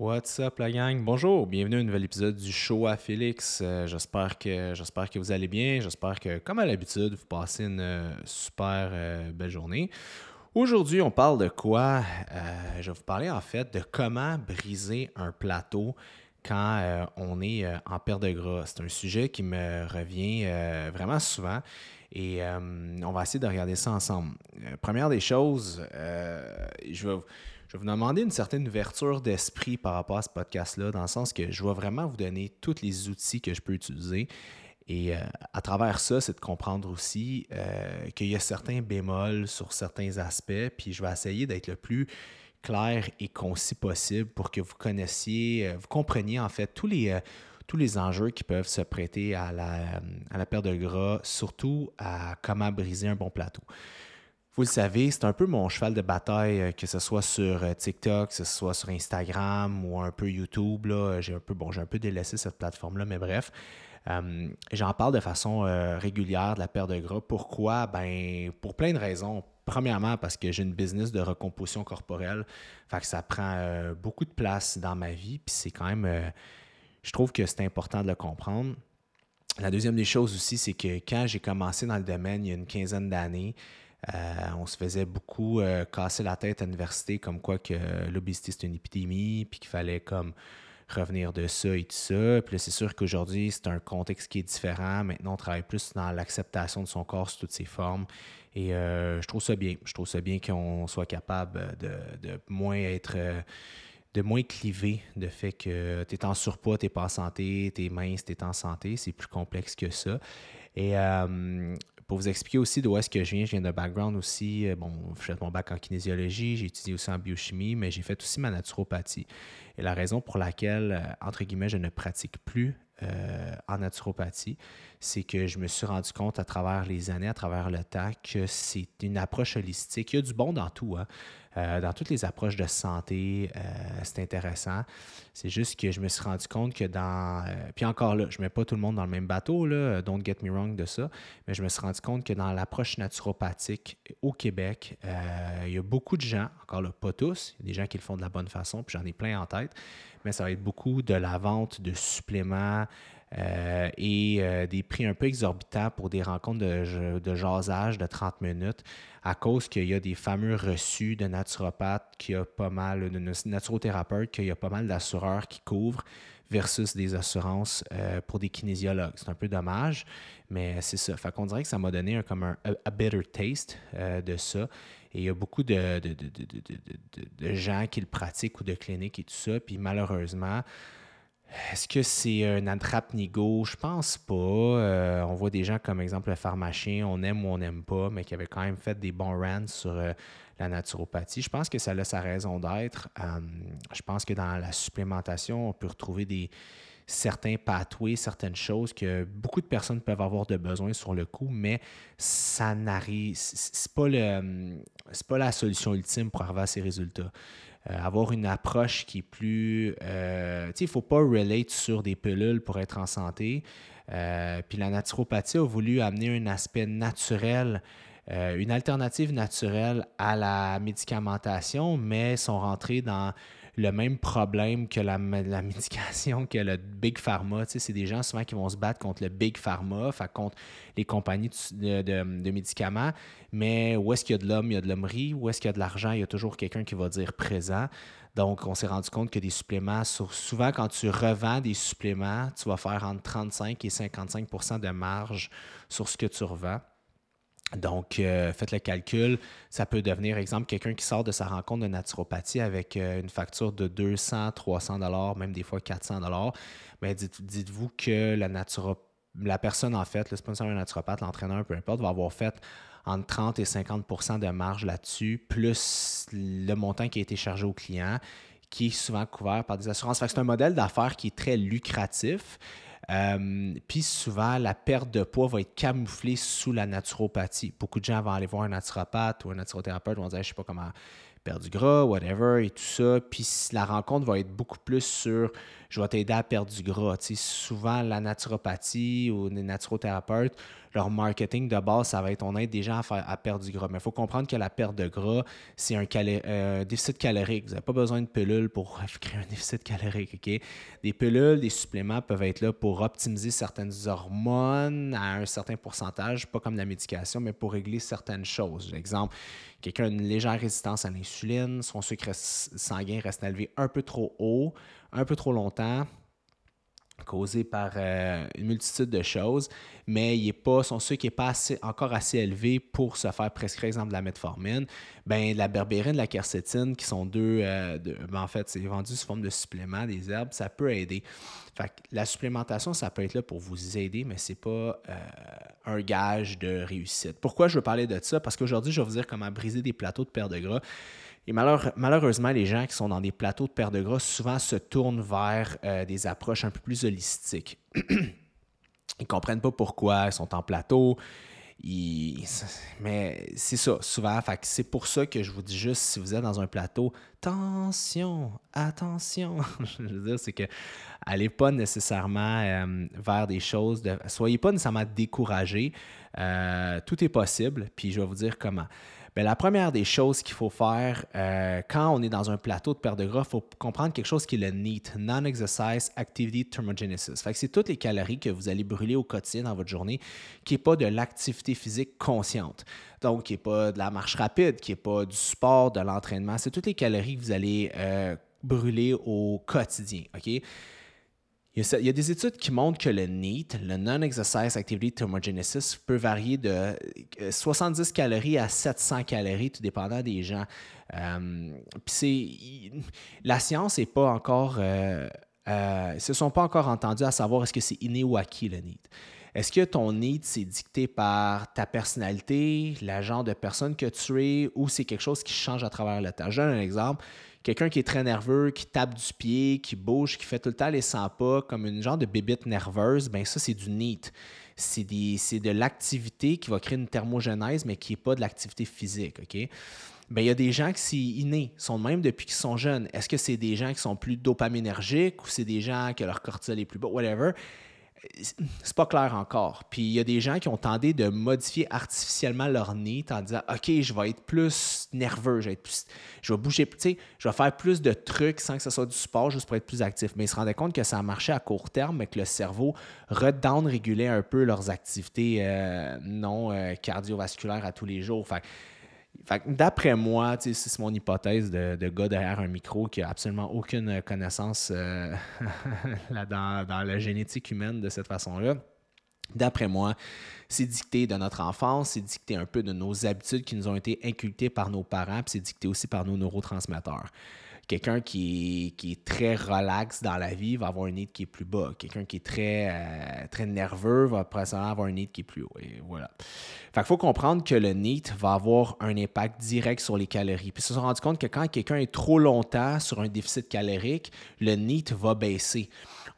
What's up la gang? Bonjour, bienvenue à un nouvel épisode du show à Félix. Euh, j'espère, que, j'espère que vous allez bien. J'espère que, comme à l'habitude, vous passez une euh, super euh, belle journée. Aujourd'hui, on parle de quoi? je vais vous parler en fait de comment briser un plateau quand on est en perte de gras. C'est un sujet qui me revient vraiment souvent et on va essayer de regarder ça ensemble. première des choses, je vais je vais vous demander une certaine ouverture d'esprit par rapport à ce podcast-là, dans le sens que je vais vraiment vous donner tous les outils que je peux utiliser. Et euh, à travers ça, c'est de comprendre aussi euh, qu'il y a certains bémols sur certains aspects, puis je vais essayer d'être le plus clair et concis possible pour que vous connaissiez, euh, vous compreniez en fait tous les, tous les enjeux qui peuvent se prêter à la, à la perte de gras, surtout à comment briser un bon plateau. Vous le savez, c'est un peu mon cheval de bataille, euh, que ce soit sur euh, TikTok, que ce soit sur Instagram ou un peu YouTube. J'ai un peu, bon, j'ai un peu délaissé cette plateforme-là, mais bref. Euh, j'en parle de façon régulière de la perte de gras. Pourquoi? Ben, pour plein de raisons. Premièrement, parce que j'ai une business de recomposition corporelle. Fait que ça prend beaucoup de place dans ma vie. Puis c'est quand même. je trouve que c'est important de le comprendre. La deuxième des choses aussi, c'est que quand j'ai commencé dans le domaine il y a une quinzaine d'années, euh, on se faisait beaucoup euh, casser la tête à l'université comme quoi que l'obésité c'est une épidémie, puis qu'il fallait comme revenir de ça et tout ça. Puis c'est sûr qu'aujourd'hui, c'est un contexte qui est différent. Maintenant, on travaille plus dans l'acceptation de son corps sous toutes ses formes. Et euh, je trouve ça bien. Je trouve ça bien qu'on soit capable de, moins être. de moins cliver de fait que tu es en surpoids, tu n'es pas en santé, tu es mince, tu es en santé. C'est plus complexe que ça. Et pour vous expliquer aussi d'où est-ce que je viens, je viens d'un background aussi, euh, bon, j'ai fait mon bac en kinésiologie, j'ai étudié aussi en biochimie, mais j'ai fait aussi ma naturopathie. Et la raison pour laquelle, euh, entre guillemets, je ne pratique plus euh, en naturopathie, c'est que je me suis rendu compte à travers les années, à travers le temps, que c'est une approche holistique. Il y a du bon dans tout, hein. Euh, dans toutes les approches de santé, euh, c'est intéressant. C'est juste que je me suis rendu compte que dans... puis encore là, je ne mets pas tout le monde dans le même bateau, là, don't get me wrong de ça, mais je me suis rendu compte que dans l'approche naturopathique au Québec, il y a beaucoup de gens, encore là, pas tous, il y a des gens qui le font de la bonne façon, puis j'en ai plein en tête, mais ça va être beaucoup de la vente de suppléments euh, et euh, des prix un peu exorbitants pour des rencontres de, de jasage de 30 minutes à cause qu'il y a des fameux reçus de naturopathes, qu'il y a pas mal, de naturothérapeutes, qu'il y a pas mal d'assureurs qui couvrent versus des assurances euh, pour des kinésiologues. C'est un peu dommage, mais c'est ça. Fait qu'on dirait que ça m'a donné un, comme un a, better taste de ça. Et il y a beaucoup de, de, gens qui le pratiquent ou de cliniques et tout ça. Puis malheureusement, est-ce que c'est un attrape-nigo? Je pense pas. Euh, on voit des gens comme exemple le pharmacien, on aime ou on n'aime pas, mais qui avaient quand même fait des bons rants sur euh, la naturopathie. Je pense que ça a sa raison d'être. Euh, je pense que dans la supplémentation, on peut retrouver des, certains pathways, certaines choses que beaucoup de personnes peuvent avoir de besoin sur le coup, mais ça n'arrive, c'est pas le, pas la solution ultime pour arriver à ces résultats. Euh, avoir une approche qui est plus, euh, tu sais, il faut pas relate sur des pilules pour être en santé. Euh, puis la naturopathie a voulu amener un aspect naturel une alternative naturelle à la médicamentation, mais sont rentrés dans le même problème que la, la médication, que le Big Pharma. Tu sais, c'est des gens souvent qui vont se battre contre le Big Pharma, contre les compagnies de, médicaments. Mais où est-ce qu'il y a de l'homme, il y a de l'hommerie? Où est-ce qu'il y a de l'argent, il y a toujours quelqu'un qui va dire présent. Donc, on s'est rendu compte que des suppléments, souvent quand tu revends des suppléments, tu vas faire entre 35 et 55% de marge sur ce que tu revends. Donc, euh, faites le calcul. Ça peut devenir, exemple, quelqu'un qui sort de sa rencontre de naturopathie avec euh, une facture de 200, 300 dollars, même des fois 400 dollars. Mais dites, vous que la, personne, en fait, le sponsor un naturopathe, l'entraîneur, peu importe, va avoir fait entre 30 et 50% de marge là-dessus, plus le montant qui a été chargé au client, qui est souvent couvert par des assurances. c'est un modèle d'affaires qui est très lucratif. Euh, puis souvent, la perte de poids va être camouflée sous la naturopathie. Beaucoup de gens vont aller voir un naturopathe ou un naturothérapeute, vont dire, je ne sais pas comment perdre du gras, whatever, et tout ça. Puis la rencontre va être beaucoup plus sur je vais t'aider à perdre du gras. souvent, la naturopathie ou les naturothérapeutes, leur marketing de base, ça va être on aide des gens à, faire, à perdre du gras. Mais il faut comprendre que la perte de gras, c'est un, euh, déficit calorique. Vous n'avez pas besoin de pilules pour créer un déficit calorique. ok? Des pilules, des suppléments peuvent être là pour optimiser certaines hormones à un certain pourcentage, pas comme la médication, mais pour régler certaines choses. Exemple, quelqu'un a une légère résistance à l'insuline, son sucre sanguin reste élevé un peu trop haut, un peu trop longtemps causé par euh, une multitude de choses, mais il est pas, son sucre n'est pas encore assez élevé pour se faire prescrire, exemple, de la metformine. Ben, la berbérine, la quercétine, qui sont deux, euh, ben, en fait, c'est vendu sous forme de supplément, des herbes, ça peut aider. Fait la supplémentation, ça peut être là pour vous aider, mais ce n'est pas euh, un gage de réussite. Pourquoi je veux parler de ça? Parce qu'aujourd'hui, je vais vous dire comment briser des plateaux de perte de gras. Et malheureusement, les gens qui sont dans des plateaux de perte de gras souvent se tournent vers euh, des approches un peu plus holistiques. ils ne comprennent pas pourquoi ils sont en plateau. Mais c'est ça, souvent. c'est pour ça que je vous dis juste, si vous êtes dans un plateau, attention, attention. je veux dire, c'est que allez pas nécessairement euh, vers des choses, de, soyez pas nécessairement découragés. Euh, tout est possible, puis je vais vous dire comment. Bien, la première des choses qu'il faut faire euh, quand on est dans un plateau de perte de gras, il faut comprendre quelque chose qui est le NEAT, Non-Exercise Activity Thermogenesis. Fait que c'est toutes les calories que vous allez brûler au quotidien dans votre journée qui n'est pas de l'activité physique consciente. Donc, qui n'est pas de la marche rapide, qui n'est pas du sport, de l'entraînement. C'est toutes les calories que vous allez euh, brûler au quotidien. OK? Il y, a, des études qui montrent que le NEAT, le Non-Exercise Activity Thermogenesis, peut varier de 70 euh, calories à 700 calories, tout dépendant des gens. Euh, la science n'est pas encore. Euh, euh, se sont pas encore entendus à savoir est-ce que c'est inné ou acquis le NEAT. Est-ce que ton NEAT, c'est dicté par ta personnalité, la genre de personne que tu es, ou c'est quelque chose qui change à travers le temps? Je donne un exemple quelqu'un qui est très nerveux, qui tape du pied, qui bouge, qui fait tout le temps les 100 pas comme une genre de bébite nerveuse, ben ça, c'est du NEAT. C'est, de l'activité qui va créer une thermogenèse, mais qui n'est pas de l'activité physique. OK? Ben, il y a des gens qui sont innés, sont même depuis qu'ils sont jeunes. Est-ce que c'est des gens qui sont plus dopaminergiques ou c'est des gens que leur cortisol est plus bas, whatever? C'est pas clair encore. Puis il y a des gens qui ont tenté de modifier artificiellement leur nez en disant OK, je vais être plus nerveux, je vais, plus, je vais bouger, sais, je vais faire plus de trucs sans que ce soit du sport juste pour être plus actif. Mais ils se rendaient compte que ça marchait à court terme, mais que le cerveau redown régulait un peu leurs activités euh, non euh, cardiovasculaires à tous les jours. Fait D'après moi, c'est mon hypothèse de, gars derrière un micro qui n'a absolument aucune connaissance euh, dans, dans, la génétique humaine de cette façon-là. D'après moi, c'est dicté de notre enfance, c'est dicté un peu de nos habitudes qui nous ont été inculquées par nos parents, puis c'est dicté aussi par nos neurotransmetteurs. Quelqu'un qui, est très relax dans la vie va avoir un nid qui est plus bas. Quelqu'un qui est très, euh, très nerveux va probablement avoir un nid qui est plus haut. Voilà. Fait faut comprendre que le NEAT va avoir un impact direct sur les calories. Puis ils se sont rendus compte que quand quelqu'un est trop longtemps sur un déficit calorique, le NEAT va baisser.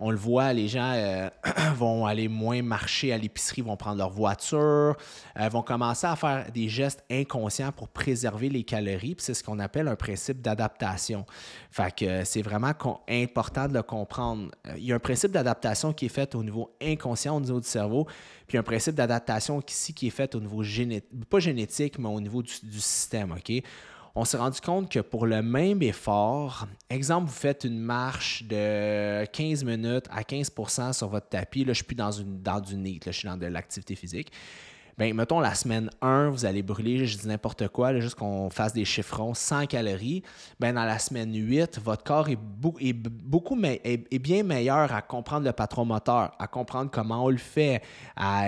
On le voit, les gens euh, vont aller moins marcher à l'épicerie, vont prendre leur voiture, euh, vont commencer à faire des gestes inconscients pour préserver les calories. C'est ce qu'on appelle un principe d'adaptation. Fait que euh, c'est vraiment important de le comprendre. Il y a un principe d'adaptation qui est fait au niveau inconscient, au niveau du cerveau, puis un principe d'adaptation ici qui est fait au niveau génétique, pas génétique, mais au niveau du, du système. OK? On s'est rendu compte que pour le même effort, exemple, vous faites une marche de 15 minutes à 15% sur votre tapis, là, je suis plus dans, une, dans du NEAT, je suis dans de l'activité physique. Bien, mettons la semaine 1, vous allez brûler, je dis n'importe quoi, juste qu'on fasse des chiffrons, 100 calories. Bien, dans la semaine 8, votre corps est, beaucoup est, bien meilleur à comprendre le patron moteur, à comprendre comment on le fait, à,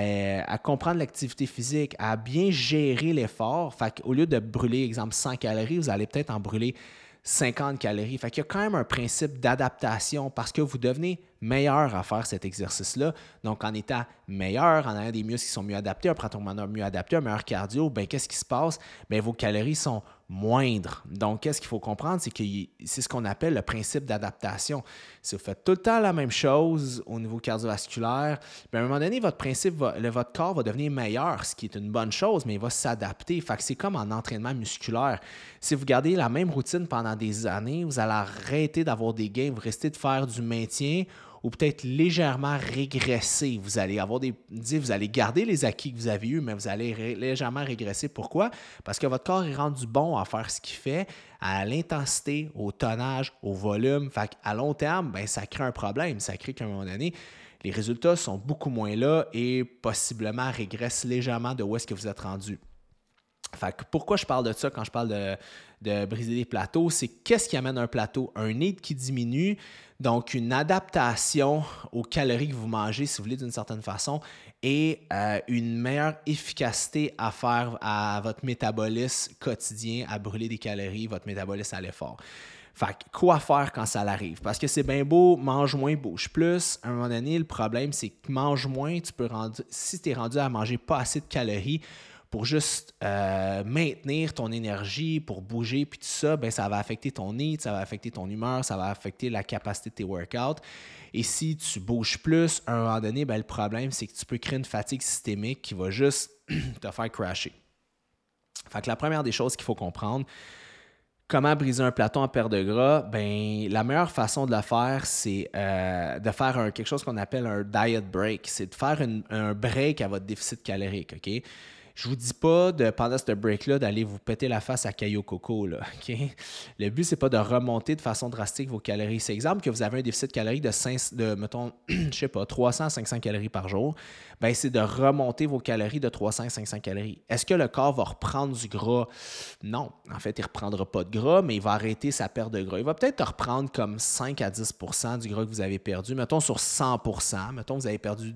à comprendre l'activité physique, à bien gérer l'effort. Fait qu'au lieu de brûler, exemple, 100 calories, vous allez peut-être en brûler 50 calories. Fait qu'il y a quand même un principe d'adaptation parce que vous devenez meilleur à faire cet exercice-là. Donc, en étant meilleur, en ayant des muscles qui sont mieux adaptés, un pratiquement mieux adapté, un meilleur cardio, ben, qu'est-ce qui se passe? Bien, vos calories sont moindres. Donc, qu'est-ce qu'il faut comprendre? C'est que c'est ce qu'on appelle le principe d'adaptation. Si vous faites tout le temps la même chose au niveau cardiovasculaire, bien, à un moment donné, votre principe, le, votre corps va devenir meilleur, ce qui est une bonne chose, mais il va s'adapter. Fait que c'est comme en entraînement musculaire. Si vous gardez la même routine pendant des années, vous allez arrêter d'avoir des gains, vous restez de faire du maintien ou peut-être légèrement régresser. Vous allez avoir des. Vous allez garder les acquis que vous avez eus, mais vous allez légèrement régresser. Pourquoi? Parce que votre corps est rendu bon à faire ce qu'il fait, à l'intensité, au tonnage, au volume. Fait à long terme, ben, ça crée un problème. Ça crée qu'à un moment donné, les résultats sont beaucoup moins là et possiblement régressent légèrement de où est-ce que vous êtes rendu. Fait pourquoi je parle de ça quand je parle de, briser des plateaux? C'est qu'est-ce qui amène un plateau? Un need qui diminue, donc une adaptation aux calories que vous mangez, si vous voulez, d'une certaine façon, et euh, une meilleure efficacité à faire à votre métabolisme quotidien, à brûler des calories, votre métabolisme à l'effort. Fait quoi faire quand ça arrive? Parce que c'est bien beau, mange moins, bouge plus. À un moment donné, le problème, c'est que mange moins, tu peux rendre, si tu es rendu à manger pas assez de calories, pour juste euh, maintenir ton énergie, pour bouger, puis tout ça, ben, ça va affecter ton nid, ça va affecter ton humeur, ça va affecter la capacité de tes workouts. Et si tu bouges plus, à un moment donné, ben, le problème, c'est que tu peux créer une fatigue systémique qui va juste te faire crasher. Fait que la première des choses qu'il faut comprendre, comment briser un plateau en perte de gras, ben, la meilleure façon de le faire, c'est euh, de faire quelque chose qu'on appelle un diet break. C'est de faire un break à votre déficit calorique. OK? Je vous dis pas de pendant ce break-là d'aller vous péter la face à Caillou Coco. Là, Le but, c'est pas de remonter de façon drastique vos calories. C'est exemple que vous avez un déficit calorique de 5, de, mettons, je sais pas, 300 500 calories par jour. Ben, c'est de remonter vos calories de 300 500 calories. Est-ce que le corps va reprendre du gras? Non. En fait, il reprendra pas de gras, mais il va arrêter sa perte de gras. Il va peut-être reprendre comme 5 à 10% du gras que vous avez perdu. Mettons sur 100% Mettons, vous avez perdu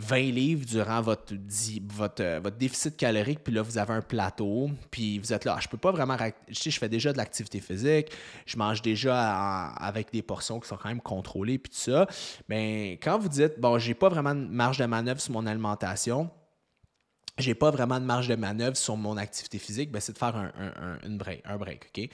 20 livres durant votre, votre, euh, votre, déficit calorique, puis là, vous avez un plateau, puis vous êtes là, ah, je peux pas vraiment. Je je fais déjà de l'activité physique, je mange déjà avec des portions qui sont quand même contrôlées, puis tout ça. Mais quand vous dites, bon, j'ai pas vraiment de marge de manœuvre sur mon alimentation, j'ai pas vraiment de marge de manœuvre sur mon activité physique, ben, c'est de faire un, un, une break, un break, OK?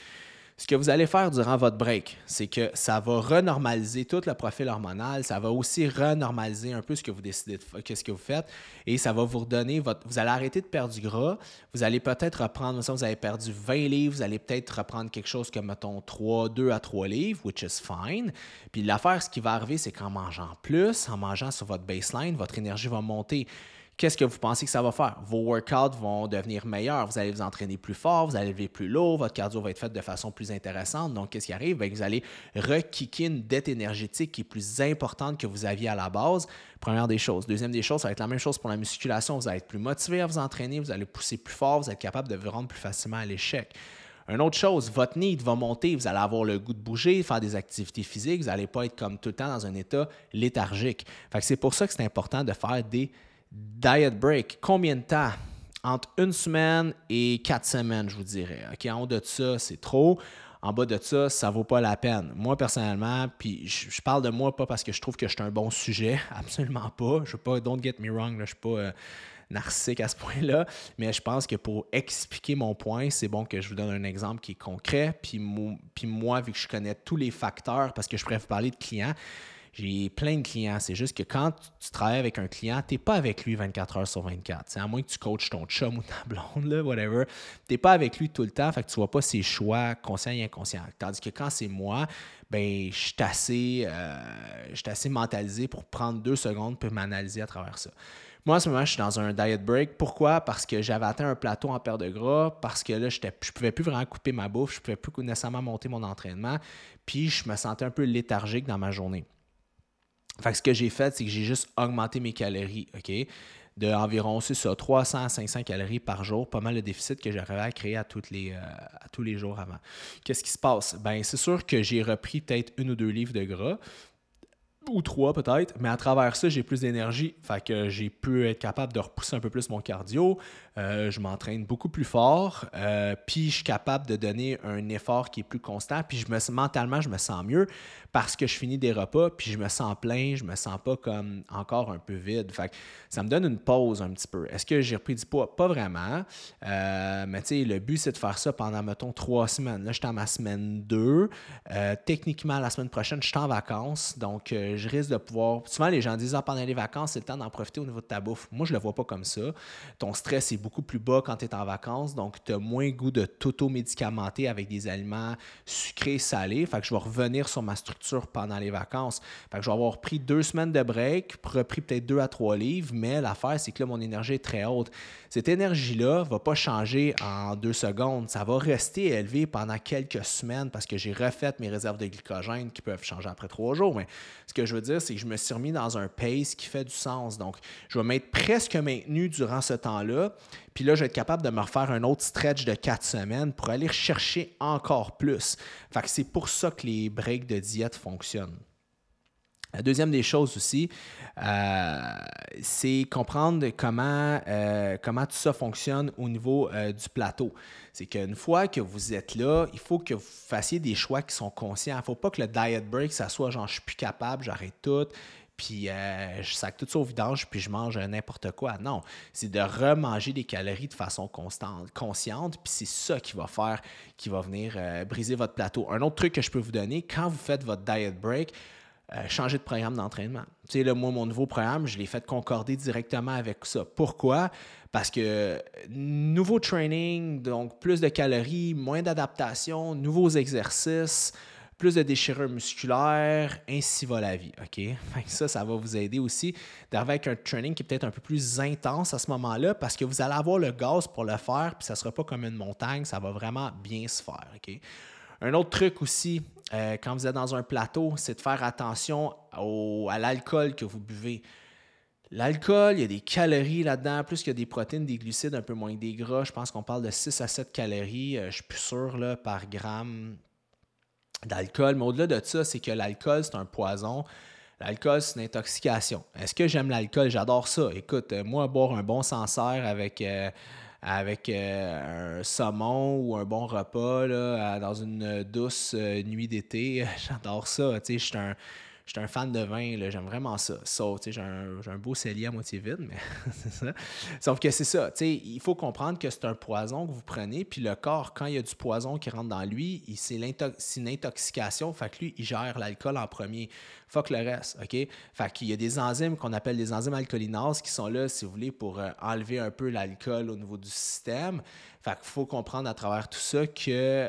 Ce que vous allez faire durant votre break, c'est que ça va renormaliser tout le profil hormonal, ça va aussi renormaliser un peu ce que vous décidez de ce que vous faites et ça va vous redonner votre. Vous allez arrêter de perdre du gras, vous allez peut-être reprendre, vous avez perdu 20 livres, vous allez peut-être reprendre quelque chose comme, mettons, 3, 2 à 3 livres, which is fine. Puis l'affaire, ce qui va arriver, c'est qu'en mangeant plus, en mangeant sur votre baseline, votre énergie va monter qu'est-ce que vous pensez que ça va faire? Vos workouts vont devenir meilleurs. Vous allez vous entraîner plus fort, vous allez lever plus lourd, votre cardio va être fait de façon plus intéressante. Donc, qu'est-ce qui arrive? Bien, vous allez rekicker une dette énergétique qui est plus importante que vous aviez à la base. Première des choses. Deuxième des choses, ça va être la même chose pour la musculation. Vous allez être plus motivé à vous entraîner, vous allez pousser plus fort, vous êtes capable de vous rendre plus facilement à l'échec. Une autre chose, votre need va monter, vous allez avoir le goût de bouger, faire des activités physiques, vous n'allez pas être comme tout le temps dans un état léthargique. c'est pour ça que c'est important de faire des Diet break, combien de temps? Entre une semaine et quatre semaines, je vous dirais. En haut de ça, c'est trop. En bas de ça, ça vaut pas la peine. Moi, personnellement, puis je, parle de moi pas parce que je trouve que je suis un bon sujet, absolument pas. Je veux pas, don't get me wrong, là, je suis pas euh, narcissique à ce point-là, mais je pense que pour expliquer mon point, c'est bon que je vous donne un exemple qui est concret. Puis, puis moi, vu que je connais tous les facteurs, parce que je pourrais vous parler de clients, j'ai plein de clients. C'est juste que quand tu travailles avec un client, tu n'es pas avec lui 24 heures sur 24. C'est à moins que tu coaches ton chum ou ta blonde, là, whatever. Tu n'es pas avec lui tout le temps, fait que tu ne vois pas ses choix conscients et inconscients. Tandis que quand c'est moi, ben, je suis assez, euh, assez mentalisé pour prendre deux secondes pour m'analyser à travers ça. Moi, en ce moment, je suis dans un diet break. Pourquoi? Parce que j'avais atteint un plateau en perte de gras, parce que là, je ne pouvais plus vraiment couper ma bouffe, je ne pouvais plus nécessairement monter mon entraînement, puis je me sentais un peu léthargique dans ma journée. Fait que ce que j'ai fait, c'est que j'ai juste augmenté mes calories, OK? De environ, c'est ça, 300 à 500 calories par jour, pas mal le déficit que j'arrivais à créer à, les, euh, à tous les jours avant. Qu'est-ce qui se passe? Ben, c'est sûr que j'ai repris peut-être une ou deux livres de gras, ou trois peut-être, mais à travers ça, j'ai plus d'énergie. Fait que j'ai pu être capable de repousser un peu plus mon cardio. Euh, je m'entraîne beaucoup plus fort. Euh, puis je suis capable de donner un effort qui est plus constant. Puis je me, mentalement, je me sens mieux parce que je finis des repas, puis je me sens plein, je me sens pas comme encore un peu vide. Fait ça me donne une pause un petit peu. Est-ce que j'ai repris du poids? Pas vraiment. Euh, mais tu sais, le but, c'est de faire ça pendant, mettons, trois semaines. Là, je suis en ma semaine 2. Euh, techniquement, la semaine prochaine, je suis en vacances. Donc, que je risque de pouvoir. Souvent, les gens disent ah, pendant les vacances, c'est le temps d'en profiter au niveau de ta bouffe. Moi, je ne le vois pas comme ça. Ton stress est beaucoup plus bas quand tu es en vacances, donc tu as moins goût de t'auto-médicamenter avec des aliments sucrés, salés. Fait que je vais revenir sur ma structure pendant les vacances. Fait que je vais avoir pris deux semaines de break, repris peut-être deux à trois livres, mais l'affaire, c'est que là, mon énergie est très haute. Cette énergie-là ne va pas changer en deux secondes. Ça va rester élevé pendant quelques semaines parce que j'ai refait mes réserves de glycogène qui peuvent changer après trois jours. Mais ce je veux dire, c'est que je me suis remis dans un pace qui fait du sens. Donc, je vais m'être presque maintenu durant ce temps-là. Puis là, je vais être capable de me refaire un autre stretch de quatre semaines pour aller chercher encore plus. Fait que c'est pour ça que les breaks de diète fonctionnent. La deuxième des choses aussi, euh, c'est comprendre comment, euh, comment tout ça fonctionne au niveau euh, du plateau. C'est qu'une fois que vous êtes là, il faut que vous fassiez des choix qui sont conscients. Il ne faut pas que le diet break, ça soit genre je suis plus capable, j'arrête tout, puis je sac tout ça au vidange, puis je mange n'importe quoi. Non, c'est de remanger des calories de façon constante, consciente, puis c'est ça qui va faire, qui va venir briser votre plateau. Un autre truc que je peux vous donner, quand vous faites votre diet break, euh, changer de programme d'entraînement. Tu sais, moi, mon nouveau programme, je l'ai fait concorder directement avec ça. Pourquoi? Parce que nouveau training, donc plus de calories, moins d'adaptation, nouveaux exercices, plus de déchirure musculaire, ainsi va la vie. OK? Ça, ça va vous aider aussi d'arriver avec un training qui est peut-être un peu plus intense à ce moment-là parce que vous allez avoir le gaz pour le faire, puis ça ne sera pas comme une montagne, ça va vraiment bien se faire. OK? Un autre truc aussi, euh, quand vous êtes dans un plateau, c'est de faire attention à l'alcool que vous buvez. L'alcool, il y a des calories là-dedans, plus qu'il y a des protéines, des glucides, un peu moins que des gras. Je pense qu'on parle de 6 à 7 calories, euh, je suis plus sûr, là, par gramme d'alcool. Mais au-delà de ça, c'est que l'alcool, c'est un poison. L'alcool, c'est une intoxication. Est-ce que j'aime l'alcool? J'adore ça. Écoute, euh, moi, boire un bon Sancerre avec avec euh, un saumon ou un bon repas là, dans une douce euh, nuit d'été. J'adore ça. Je suis un, un, fan de vin, j'aime vraiment ça. j'ai un, un, beau cellier à moitié vide, mais c'est ça. Sauf que c'est ça. Il faut comprendre que c'est un poison que vous prenez, puis le corps, quand il y a du poison qui rentre dans lui, c'est une intoxication. Fait que lui, il gère l'alcool en premier. Fuck le reste, OK? Fait qu'il y a des enzymes qu'on appelle des enzymes alcoolinases qui sont là, si vous voulez, pour euh, enlever un peu l'alcool au niveau du système. Fait faut comprendre à travers tout ça que euh,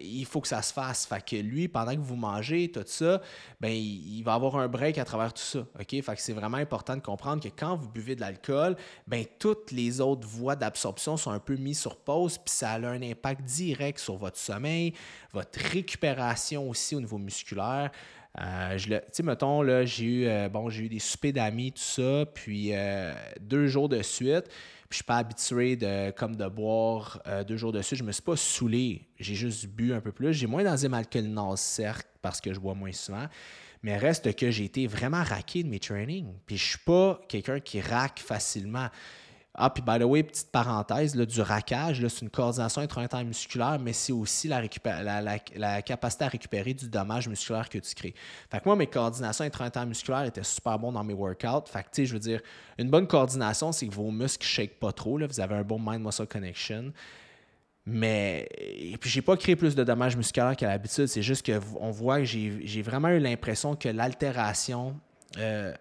il faut que ça se fasse. Fait que lui, pendant que vous mangez, tout ça, ben il, va avoir un break à travers tout ça. OK? Fait que c'est vraiment important de comprendre que quand vous buvez de l'alcool, ben toutes les autres voies d'absorption sont un peu mises sur pause, puis ça a un impact direct sur votre sommeil, votre récupération aussi au niveau musculaire. Euh, tu sais, mettons, là, j'ai eu, euh, bon, j'ai eu des soupers d'amis, tout ça, puis deux jours de suite, puis je suis pas habitué de, comme de boire deux jours de suite. Je me suis pas saoulé, j'ai juste bu un peu plus. J'ai moins d'enzymes alcoolinase, certes, parce que je bois moins souvent, mais reste que j'ai été vraiment raqué de mes trainings. Puis je suis pas quelqu'un qui raque facilement. Ah, puis by the way, petite parenthèse, du raquage, c'est une coordination intra musculaire, mais c'est aussi la, la, capacité à récupérer du dommage musculaire que tu crées. Fait que moi, mes coordinations intra musculaires étaient super bonnes dans mes workouts. Fait que, tu sais, je veux dire, une bonne coordination, c'est que vos muscles ne shake pas trop. Là. Vous avez un bon mind-muscle connection. Mais et puis j'ai pas créé plus de dommages musculaires qu'à l'habitude. C'est juste qu'on voit que j'ai vraiment eu l'impression que l'altération. Euh,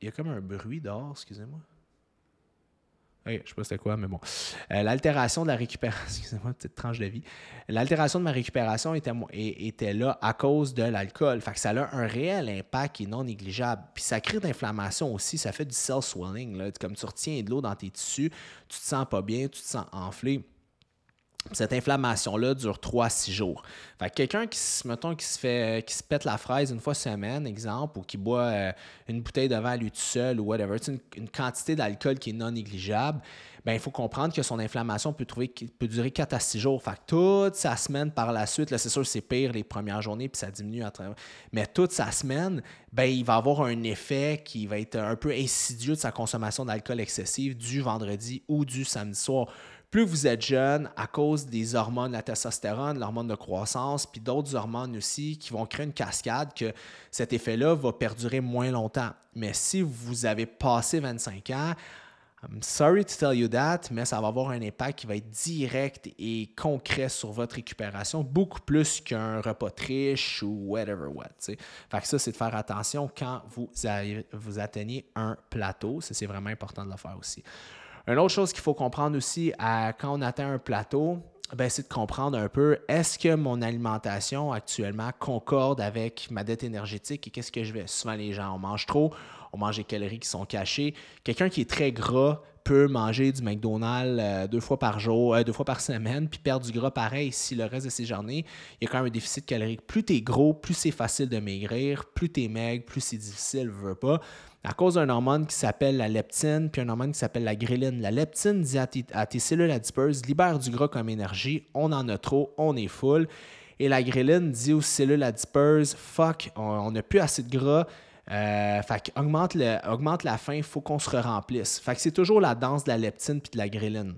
il y a comme un bruit dehors, excusez-moi. Je je sais pas c'était quoi, mais bon. Euh, l'altération de la récupération, excusez-moi, petite tranche de vie. L'altération de ma récupération était, était là à cause de l'alcool. Fait que ça a un réel impact qui est non négligeable. Puis ça crée de l'inflammation aussi, ça fait du cell swelling. Comme tu retiens de l'eau dans tes tissus, tu te sens pas bien, tu te sens enflé. Cette inflammation-là dure 3 à 6 jours. Fait quelqu'un qui, mettons, qui se fait qui se pète la fraise une fois semaine, exemple, ou qui boit euh, une bouteille de vin à lui tout seul ou whatever, une, une, quantité d'alcool qui est non négligeable, ben il faut comprendre que son inflammation peut, trouver, peut durer 4 à 6 jours. Fait toute sa semaine par la suite, là, c'est sûr c'est pire les premières journées, puis ça diminue à travers. Mais toute sa semaine, ben, il va avoir un effet qui va être un peu insidieux de sa consommation d'alcool excessive du vendredi ou du samedi soir plus vous êtes jeune, à cause des hormones, la testostérone, l'hormone de croissance, puis d'autres hormones aussi qui vont créer une cascade, que cet effet-là va perdurer moins longtemps. Mais si vous avez passé 25 ans, I'm sorry to tell you that, mais ça va avoir un impact qui va être direct et concret sur votre récupération, beaucoup plus qu'un repas triche ou whatever what. Fait que ça, c'est de faire attention quand vous, vous atteignez un plateau. Ça, c'est vraiment important de le faire aussi. Une autre chose qu'il faut comprendre aussi, quand on atteint un plateau, ben, c'est de comprendre un peu est-ce que mon alimentation actuellement concorde avec ma dette énergétique et qu'est-ce que je vais? Souvent, les gens, on mange trop, on mange des calories qui sont cachées. Quelqu'un qui est très gras peut manger du McDonald's euh, deux fois par jour, euh, deux fois par semaine, puis perdre du gras pareil si le reste de ses journées, il y a quand même un déficit calorique. Plus tu es gros, plus c'est facile de maigrir, plus tu es maigre, plus c'est difficile, veux pas. À cause d'un hormone qui s'appelle la leptine, puis un hormone qui s'appelle la gréline. La leptine dit à tes, cellules adipeuses, libère du gras comme énergie, on en a trop, on est full. Et la gréline dit aux cellules adipeuses, fuck, on n'a plus assez de gras, euh, fait augmente, augmente la faim, il faut qu'on se remplisse. Fait que c'est toujours la danse de la leptine puis de la gréline.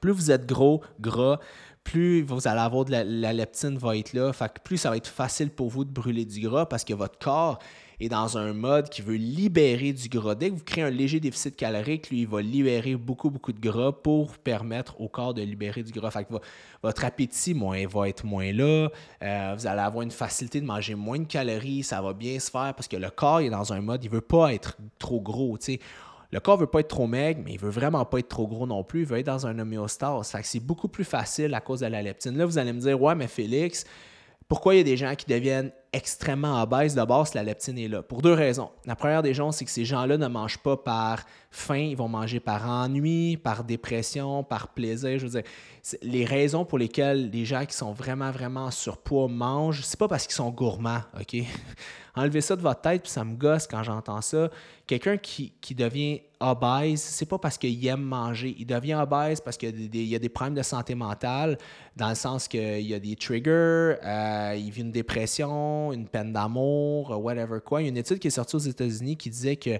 Plus vous êtes gros, gras, plus vous allez avoir de la, la leptine va être là. Fait que plus ça va être facile pour vous de brûler du gras parce que votre corps est dans un mode qui veut libérer du gras. Dès que vous créez un léger déficit calorique, lui, il va libérer beaucoup, beaucoup de gras pour permettre au corps de libérer du gras. Fait que votre appétit moins, va être moins là. Euh, vous allez avoir une facilité de manger moins de calories. Ça va bien se faire parce que le corps est dans un mode, il ne veut pas être trop gros. Le corps ne veut pas être trop maigre, mais il veut vraiment pas être trop gros non plus. Il veut être dans un homéostase. C'est beaucoup plus facile à cause de la leptine. Là, vous allez me dire, ouais, mais Félix, pourquoi il y a des gens qui deviennent extrêmement obèses de base, la leptine est là? Pour deux raisons. La première des gens, c'est que ces gens-là ne mangent pas par faim, ils vont manger par ennui, par dépression, par plaisir. Je veux dire, les raisons pour lesquelles les gens qui sont vraiment, vraiment surpoids mangent, c'est pas parce qu'ils sont gourmands, OK? Enlevez ça de votre tête, puis ça me gosse quand j'entends ça. Quelqu'un qui, devient obèse, c'est pas parce qu'il aime manger. Il devient obèse parce qu'il y, a des problèmes de santé mentale, dans le sens qu'il y a des triggers, euh, il vit une dépression, une peine d'amour, whatever quoi. Il y a une étude qui est sortie aux États-Unis qui disait que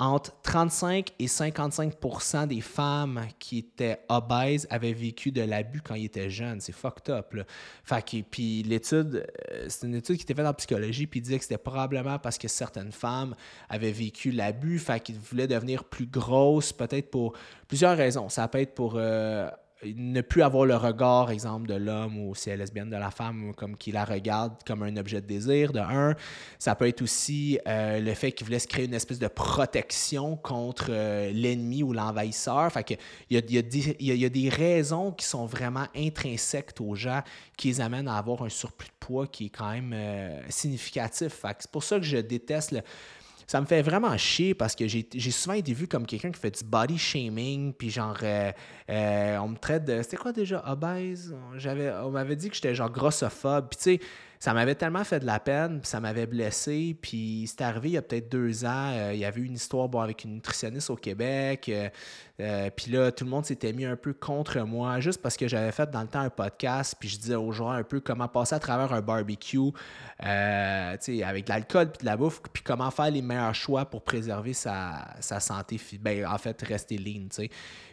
entre 35 et 55% des femmes qui étaient obèses avaient vécu de l'abus quand ils étaient jeunes. C'est fucked up. Là. Fait puis l'étude, euh, c'est une étude qui était faite en psychologie, puis disait que c'était probablement parce que certaines femmes avaient vécu l'abus, fait qu'ils voulaient devenir plus grosses, peut-être pour plusieurs raisons. Ça peut être pour euh, ne plus avoir le regard, exemple, de l'homme ou si elle est lesbienne, de la femme, comme qui la regarde comme un objet de désir, de un. Ça peut être aussi euh, le fait qu'il voulait se créer une espèce de protection contre euh, l'ennemi ou l'envahisseur. Fait que il, y y a des, raisons qui sont vraiment intrinsèques aux gens qui les amènent à avoir un surplus de poids qui est quand même euh, significatif. c'est pour ça que je déteste le ça me fait vraiment chier parce que j'ai souvent été vu comme quelqu'un qui fait du body shaming, puis genre, euh, euh, on me traite de. C'était quoi déjà, obèse? On m'avait dit que j'étais genre grossophobe, puis tu sais ça m'avait tellement fait de la peine, ça m'avait blessé. Puis c'est arrivé il y a peut-être deux ans, euh, il y avait eu une histoire avec une nutritionniste au Québec. Euh, euh, puis là, tout le monde s'était mis un peu contre moi, juste parce que j'avais fait dans le temps un podcast, puis je disais aux gens un peu comment passer à travers un barbecue avec de l'alcool puis de la bouffe, puis comment faire les meilleurs choix pour préserver sa, sa santé, ben, en fait, rester lean. sais.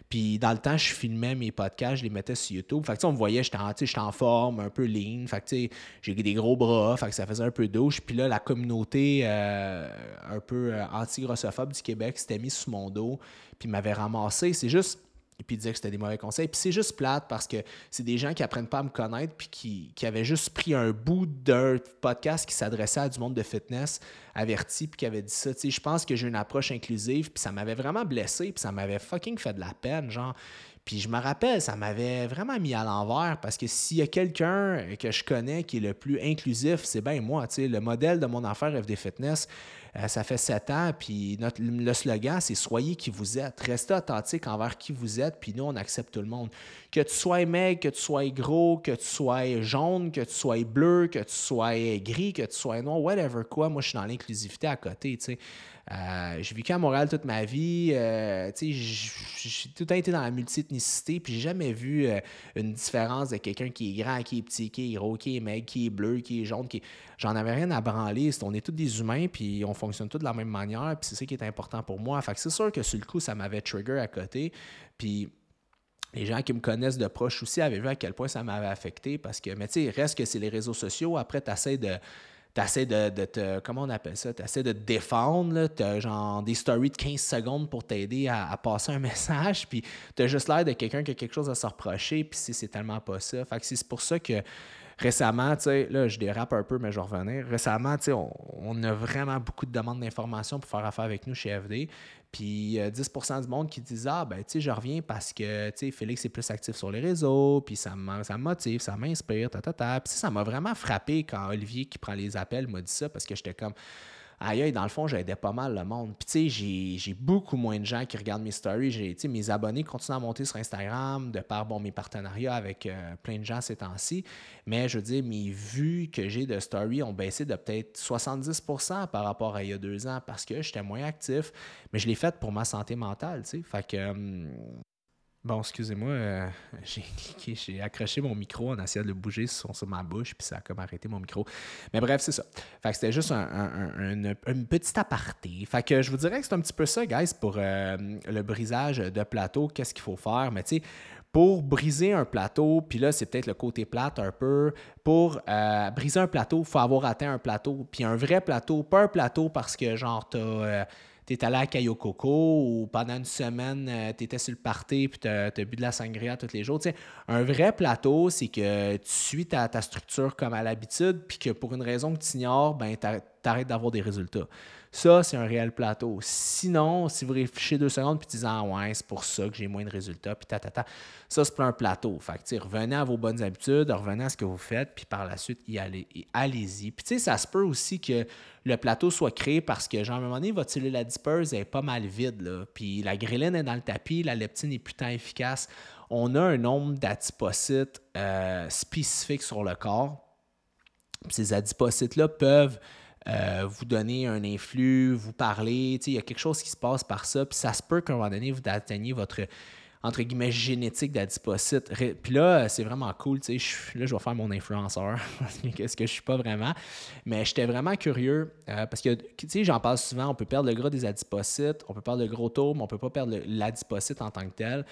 Puis dans le temps, je filmais mes podcasts, je les mettais sur YouTube. Fait que on me voyait, j'étais en, en, forme, un peu lean. Fait que j'ai des gros bras, fait que ça faisait un peu douche. Puis là, la communauté euh, un peu euh, anti-grossophobe du Québec s'était mise sous mon dos, puis m'avait ramassé. C'est juste puis il disait que c'était des mauvais conseils. Puis c'est juste plate parce que c'est des gens qui apprennent pas à me connaître puis qui, qui avaient juste pris un bout d'un podcast qui s'adressait à du monde de fitness averti puis qui avait dit ça. Tu sais, je pense que j'ai une approche inclusive puis ça m'avait vraiment blessé puis ça m'avait fucking fait de la peine, genre. Puis je me rappelle, ça m'avait vraiment mis à l'envers parce que s'il y a quelqu'un que je connais qui est le plus inclusif, c'est bien moi. Tu sais, le modèle de mon affaire FD Fitness, euh, ça fait sept ans, puis notre, le slogan, c'est Soyez qui vous êtes. Restez authentique envers qui vous êtes, puis nous, on accepte tout le monde. Que tu sois maigre, que tu sois gros, que tu sois jaune, que tu sois bleu, que tu sois gris, que tu sois noir, whatever quoi. Moi, je suis dans l'inclusivité à côté, tu sais. Euh, j'ai vécu à Montréal toute ma vie. Euh, j'ai tout le été dans la multiethnicité, puis j'ai jamais vu euh, une différence de quelqu'un qui est grand, qui est petit, qui est gros, qui est maigre, qui est bleu, qui est jaune. Qui J'en avais rien à branler. On est tous des humains, puis on fonctionne tous de la même manière, puis c'est ça qui est important pour moi. Fait c'est sûr que sur le coup, ça m'avait trigger à côté. Puis les gens qui me connaissent de proche aussi avaient vu à quel point ça m'avait affecté parce que, mais tu sais, reste que c'est les réseaux sociaux. Après, tu essaies de essaies de, de, te. Comment on appelle ça? Tu essaies de te défendre. Tu as genre des stories de 15 secondes pour t'aider à, passer un message. Puis tu as juste l'air de quelqu'un qui a quelque chose à se reprocher. Puis c'est tellement pas ça. Fait que c'est pour ça que récemment, tu sais, là, je dérape un peu, mais je vais revenir. Récemment, tu sais, on, a vraiment beaucoup de demandes d'informations pour faire affaire avec nous chez FD. Puis 10% du monde qui disent Ah, ben, tu sais, je reviens parce que, tu sais, Félix est plus actif sur les réseaux, puis ça me, ça motive, ça m'inspire, ta, ta, ta. Puis ça m'a vraiment frappé quand Olivier, qui prend les appels, m'a dit ça parce que j'étais comme aïe, dans le fond, j'aidais pas mal le monde. Puis, tu sais, j'ai beaucoup moins de gens qui regardent mes stories. J'ai, mes abonnés continuent à monter sur Instagram de par, bon, mes partenariats avec euh, plein de gens ces temps-ci. Mais, je veux dire, mes vues que j'ai de stories ont baissé de peut-être 70% par rapport à il y a deux ans parce que j'étais moins actif. Mais je l'ai fait pour ma santé mentale, tu sais. Fait que, hum, Bon, excusez-moi, euh, j'ai accroché mon micro en essayant de le bouger sur, ma bouche, puis ça a comme arrêté mon micro. Mais bref, c'est ça. Fait que c'était juste un, un, petit aparté. Fait que je vous dirais que c'est un petit peu ça, guys, pour euh, le brisage de plateau, qu'est-ce qu'il faut faire? Mais tu sais, pour briser un plateau, puis là, c'est peut-être le côté plate un peu. Pour euh, briser un plateau, il faut avoir atteint un plateau. Puis un vrai plateau, pas un plateau parce que, genre, t'as tu es allé à Cayo Coco ou pendant une semaine, euh, tu étais sur le party puis tu as, bu de la sangria tous les jours. un vrai plateau, c'est que tu suis ta, ta structure comme à l'habitude puis que pour une raison que tu ignores, ben, tu arrêtes d'avoir des résultats. Ça, c'est un réel plateau. Sinon, si vous réfléchissez deux secondes puis disant ah, ouais, c'est pour ça que j'ai moins de résultats, puis ta, ta, ta, ça, c'est pas un plateau. Fait que, revenez à vos bonnes habitudes, revenez à ce que vous faites, puis par la suite, y allez, allez-y. Puis, tu sais, ça se peut aussi que le plateau soit créé parce que, genre, à un moment donné, votre cellule adipeuse est pas mal vide, là. Puis la gréline est dans le tapis, la leptine est putain efficace. On a un nombre d'adipocytes euh, spécifiques sur le corps. ces adipocytes-là peuvent euh, vous donner un influx, vous parler. Il y a quelque chose qui se passe par ça. Puis ça se peut qu'à un moment donné, vous atteigniez votre entre guillemets génétique d'adipocyte. Puis là, c'est vraiment cool. là, je vais faire mon influenceur. Qu'est-ce que je suis pas vraiment. Mais j'étais vraiment curieux euh, parce que, j'en parle souvent. On peut perdre le gras des adipocytes, on peut perdre le gros taux, mais on peut pas perdre l'adipocyte en tant que tel.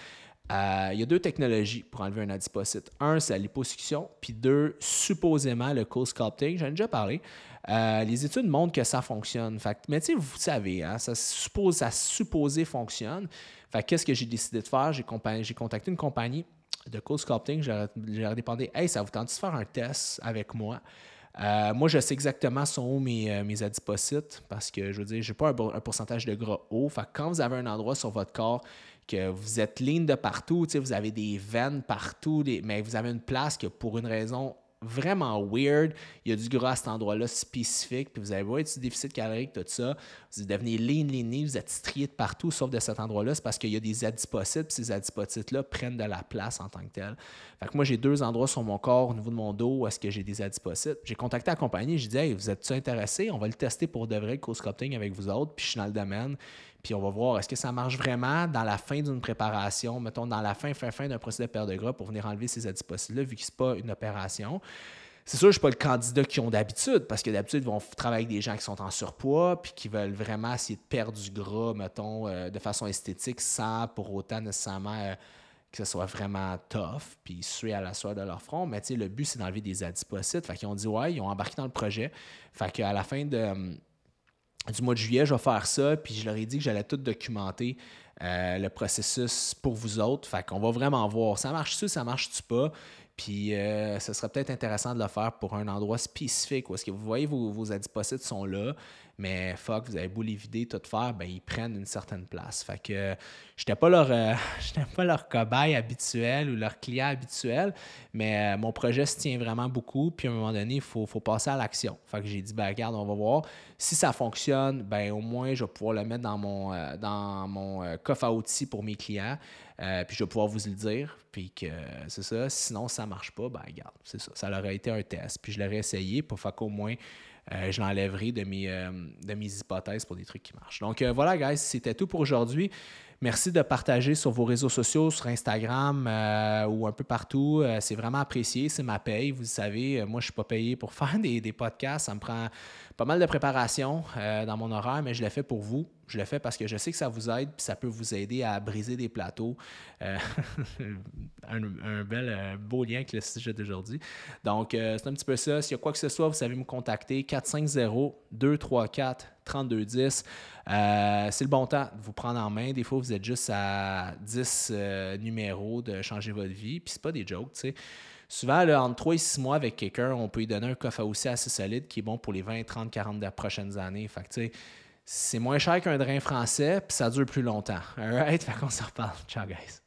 Euh, il y a deux technologies pour enlever un adipocyte. Un, c'est la liposuction, puis deux, supposément le co-sculpting. J'en ai déjà parlé. Euh, les études montrent que ça fonctionne. Fait, mais tu sais, vous savez, hein, ça, suppose, ça supposé fonctionne. Fait qu'est-ce que j'ai décidé de faire? J'ai, contacté une compagnie de co-sculpting. J'ai demandé Hey, ça vous tente de faire un test avec moi? Euh, moi, je sais exactement sont où mes, mes adipocytes parce que je veux dire, je n'ai pas un, pourcentage de gras haut. Fait quand vous avez un endroit sur votre corps que vous êtes lean de partout, vous avez des veines partout, mais vous avez une place que pour une raison vraiment weird. Il y a du gras à cet endroit-là spécifique. Puis vous avez voir du déficit calorique, tout ça. Vous devenez lean, lean. Vous êtes strié de partout sauf de cet endroit-là. C'est parce qu'il y a des adipocytes. Puis ces adipocytes-là prennent de la place en tant que tel. Fait que moi, j'ai deux endroits sur mon corps au niveau de mon dos où est-ce que j'ai des adipocytes. J'ai contacté la compagnie. J'ai dit, hey, vous êtes-tu intéressé? On va le tester pour de vrai, le co-sculpting avec vous autres. Puis je suis dans le domaine. Puis on va voir, est-ce que ça marche vraiment dans la fin d'une préparation, mettons dans la fin, fin, fin d'un procédé de perte de gras pour venir enlever ces adipocytes-là, vu que ce n'est pas une opération? C'est sûr, je ne suis pas le candidat qui ont d'habitude, parce que d'habitude, ils vont travailler avec des gens qui sont en surpoids, puis qui veulent vraiment essayer de perdre du gras, mettons, euh, de façon esthétique, sans pour autant nécessairement euh, que ce soit vraiment tough, puis suer à la soie de leur front. Mais le but, c'est d'enlever des adipocytes. Fait qu'ils ont dit, ouais, ils ont embarqué dans le projet. Fait qu'à la fin de du mois de juillet, je vais faire ça, puis je leur ai dit que j'allais tout documenter euh, le processus pour vous autres. Fait qu'on va vraiment voir. Ça marche-tu, ça marche-tu pas? Puis euh, ce serait peut-être intéressant de le faire pour un endroit spécifique où est-ce que vous voyez vos, vos adipocytes sont là, mais fuck, vous avez beau les vider, tout faire, ben ils prennent une certaine place. Fait que j'étais pas leur euh, pas leur cobaye habituel ou leur client habituel, mais euh, mon projet se tient vraiment beaucoup. Puis à un moment donné, il faut, faut, passer à l'action. Fait que j'ai dit, ben regarde, on va voir. Si ça fonctionne, ben au moins je vais pouvoir le mettre dans mon, dans mon coffre à outils pour mes clients. puis je vais pouvoir vous le dire. Puis que c'est ça. Sinon, ça marche pas, ben regarde, c'est ça. Ça aurait été un test. Puis je l'aurais essayé pour faire qu'au moins euh, je l'enlèverai de mes, euh, de mes hypothèses pour des trucs qui marchent. Donc euh, voilà, guys, c'était tout pour aujourd'hui. Merci de partager sur vos réseaux sociaux, sur Instagram euh, ou un peu partout. Euh, c'est vraiment apprécié. C'est ma paye. Vous savez, moi, je ne suis pas payé pour faire des, podcasts. Ça me prend pas mal de préparation dans mon horaire, mais je l'ai fait pour vous. Je le fais parce que je sais que ça vous aide, puis ça peut vous aider à briser des plateaux. Euh, un, bel, beau lien avec le sujet d'aujourd'hui. Donc, euh, c'est un petit peu ça. S'il y a quoi que ce soit, vous savez me contacter 450-234-3210. Euh, c'est le bon temps de vous prendre en main. Des fois, vous êtes juste à 10 numéros de changer votre vie, puis c'est pas des jokes, tu sais. Souvent, entre 3 et 6 mois avec quelqu'un, on peut lui donner un coffre à aussi assez solide qui est bon pour les 20, 30, 40 prochaines années. Tu sais, c'est moins cher qu'un drain français, puis ça dure plus longtemps. Alright? Fait qu'on s'en reparle. Ciao, guys.